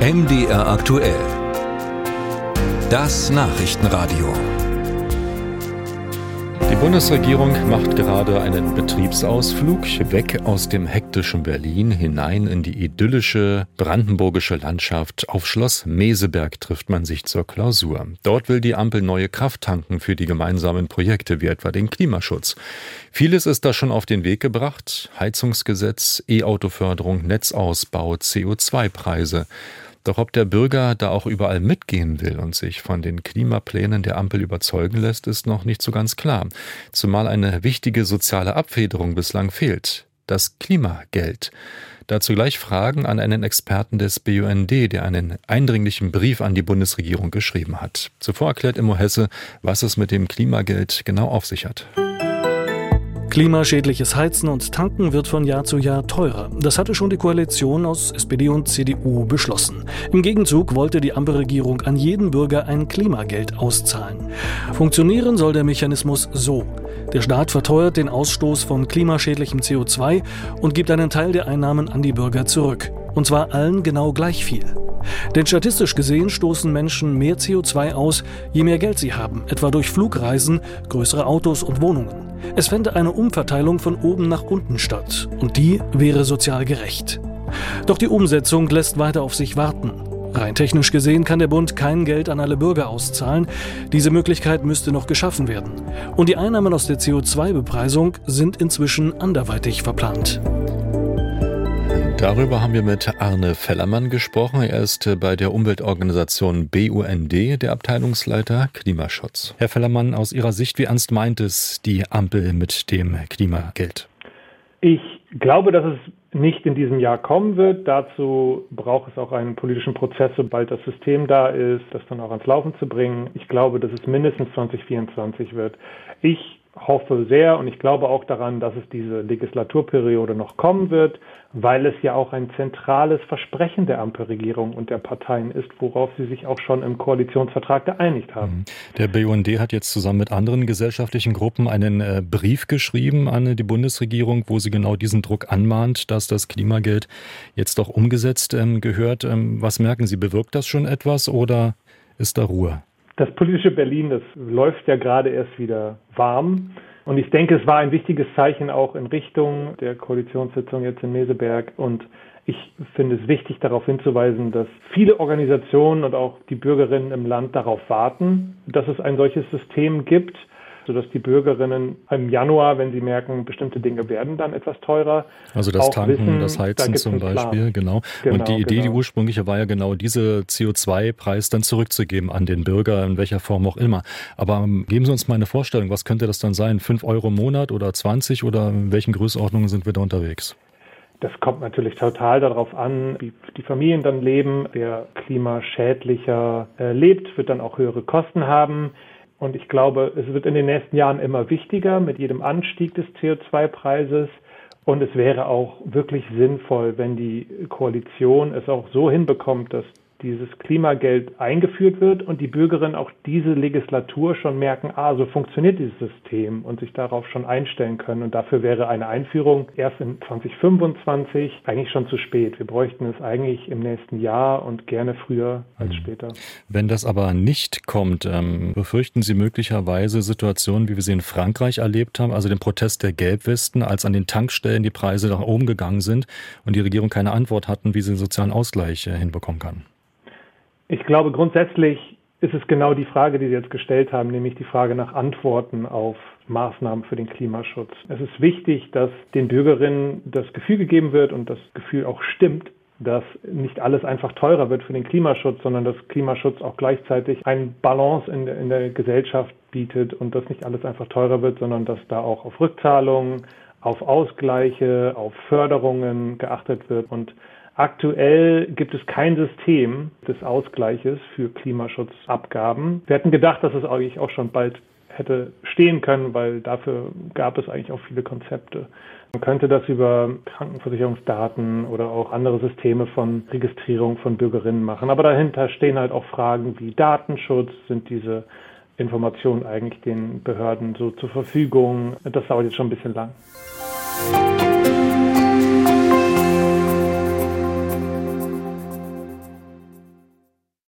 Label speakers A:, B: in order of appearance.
A: MDR aktuell. Das Nachrichtenradio.
B: Die Bundesregierung macht gerade einen Betriebsausflug weg aus dem hektischen Berlin hinein in die idyllische brandenburgische Landschaft. Auf Schloss Meseberg trifft man sich zur Klausur. Dort will die Ampel neue Kraft tanken für die gemeinsamen Projekte wie etwa den Klimaschutz. Vieles ist da schon auf den Weg gebracht. Heizungsgesetz, E-Auto-Förderung, Netzausbau, CO2-Preise. Doch ob der Bürger da auch überall mitgehen will und sich von den Klimaplänen der Ampel überzeugen lässt, ist noch nicht so ganz klar. Zumal eine wichtige soziale Abfederung bislang fehlt. Das Klimageld. Dazu gleich Fragen an einen Experten des BUND, der einen eindringlichen Brief an die Bundesregierung geschrieben hat. Zuvor erklärt Immo Hesse, was es mit dem Klimageld genau auf sich hat.
C: Klimaschädliches Heizen und Tanken wird von Jahr zu Jahr teurer. Das hatte schon die Koalition aus SPD und CDU beschlossen. Im Gegenzug wollte die Ampelregierung an jeden Bürger ein Klimageld auszahlen. Funktionieren soll der Mechanismus so. Der Staat verteuert den Ausstoß von klimaschädlichem CO2 und gibt einen Teil der Einnahmen an die Bürger zurück. Und zwar allen genau gleich viel. Denn statistisch gesehen stoßen Menschen mehr CO2 aus, je mehr Geld sie haben, etwa durch Flugreisen, größere Autos und Wohnungen. Es fände eine Umverteilung von oben nach unten statt, und die wäre sozial gerecht. Doch die Umsetzung lässt weiter auf sich warten. Rein technisch gesehen kann der Bund kein Geld an alle Bürger auszahlen. Diese Möglichkeit müsste noch geschaffen werden. Und die Einnahmen aus der CO2-Bepreisung sind inzwischen anderweitig verplant.
B: Darüber haben wir mit Arne Fellermann gesprochen. Er ist bei der Umweltorganisation BUND der Abteilungsleiter Klimaschutz. Herr Fellermann, aus Ihrer Sicht, wie ernst meint es die Ampel mit dem Klimageld?
D: Ich glaube, dass es nicht in diesem Jahr kommen wird. Dazu braucht es auch einen politischen Prozess, sobald das System da ist, das dann auch ans Laufen zu bringen. Ich glaube, dass es mindestens 2024 wird. Ich hoffe sehr und ich glaube auch daran, dass es diese Legislaturperiode noch kommen wird, weil es ja auch ein zentrales Versprechen der Ampelregierung und der Parteien ist, worauf sie sich auch schon im Koalitionsvertrag geeinigt haben. Mhm.
B: Der BUND hat jetzt zusammen mit anderen gesellschaftlichen Gruppen einen äh, Brief geschrieben an die Bundesregierung, wo sie genau diesen Druck anmahnt, dass das Klimageld jetzt doch umgesetzt ähm, gehört. Ähm, was merken Sie, bewirkt das schon etwas oder ist da Ruhe?
D: Das politische Berlin, das läuft ja gerade erst wieder warm. Und ich denke, es war ein wichtiges Zeichen auch in Richtung der Koalitionssitzung jetzt in Meseberg. Und ich finde es wichtig, darauf hinzuweisen, dass viele Organisationen und auch die Bürgerinnen im Land darauf warten, dass es ein solches System gibt sodass die Bürgerinnen im Januar, wenn sie merken, bestimmte Dinge werden dann etwas teurer.
B: Also das Tanken, wissen, das Heizen da zum Beispiel, genau. genau. Und die Idee, genau. die ursprüngliche war ja genau, diese CO2-Preis dann zurückzugeben an den Bürger, in welcher Form auch immer. Aber ähm, geben Sie uns mal eine Vorstellung, was könnte das dann sein? Fünf Euro im Monat oder 20 oder in welchen Größenordnungen sind wir da unterwegs?
D: Das kommt natürlich total darauf an, wie die Familien dann leben. Wer klimaschädlicher äh, lebt, wird dann auch höhere Kosten haben. Und ich glaube, es wird in den nächsten Jahren immer wichtiger mit jedem Anstieg des CO2-Preises. Und es wäre auch wirklich sinnvoll, wenn die Koalition es auch so hinbekommt, dass dieses Klimageld eingeführt wird und die Bürgerinnen auch diese Legislatur schon merken, ah, so funktioniert dieses System und sich darauf schon einstellen können. Und dafür wäre eine Einführung erst in 2025 eigentlich schon zu spät. Wir bräuchten es eigentlich im nächsten Jahr und gerne früher als hm. später.
B: Wenn das aber nicht kommt, ähm, befürchten Sie möglicherweise Situationen, wie wir sie in Frankreich erlebt haben, also den Protest der Gelbwesten, als an den Tankstellen die Preise nach oben gegangen sind und die Regierung keine Antwort hatten, wie sie den sozialen Ausgleich äh, hinbekommen kann?
D: Ich glaube, grundsätzlich ist es genau die Frage, die Sie jetzt gestellt haben, nämlich die Frage nach Antworten auf Maßnahmen für den Klimaschutz. Es ist wichtig, dass den Bürgerinnen das Gefühl gegeben wird und das Gefühl auch stimmt, dass nicht alles einfach teurer wird für den Klimaschutz, sondern dass Klimaschutz auch gleichzeitig einen Balance in der, in der Gesellschaft bietet und dass nicht alles einfach teurer wird, sondern dass da auch auf Rückzahlungen, auf Ausgleiche, auf Förderungen geachtet wird und Aktuell gibt es kein System des Ausgleiches für Klimaschutzabgaben. Wir hätten gedacht, dass es eigentlich auch schon bald hätte stehen können, weil dafür gab es eigentlich auch viele Konzepte. Man könnte das über Krankenversicherungsdaten oder auch andere Systeme von Registrierung von Bürgerinnen machen. Aber dahinter stehen halt auch Fragen wie Datenschutz. Sind diese Informationen eigentlich den Behörden so zur Verfügung? Das dauert jetzt schon ein bisschen lang.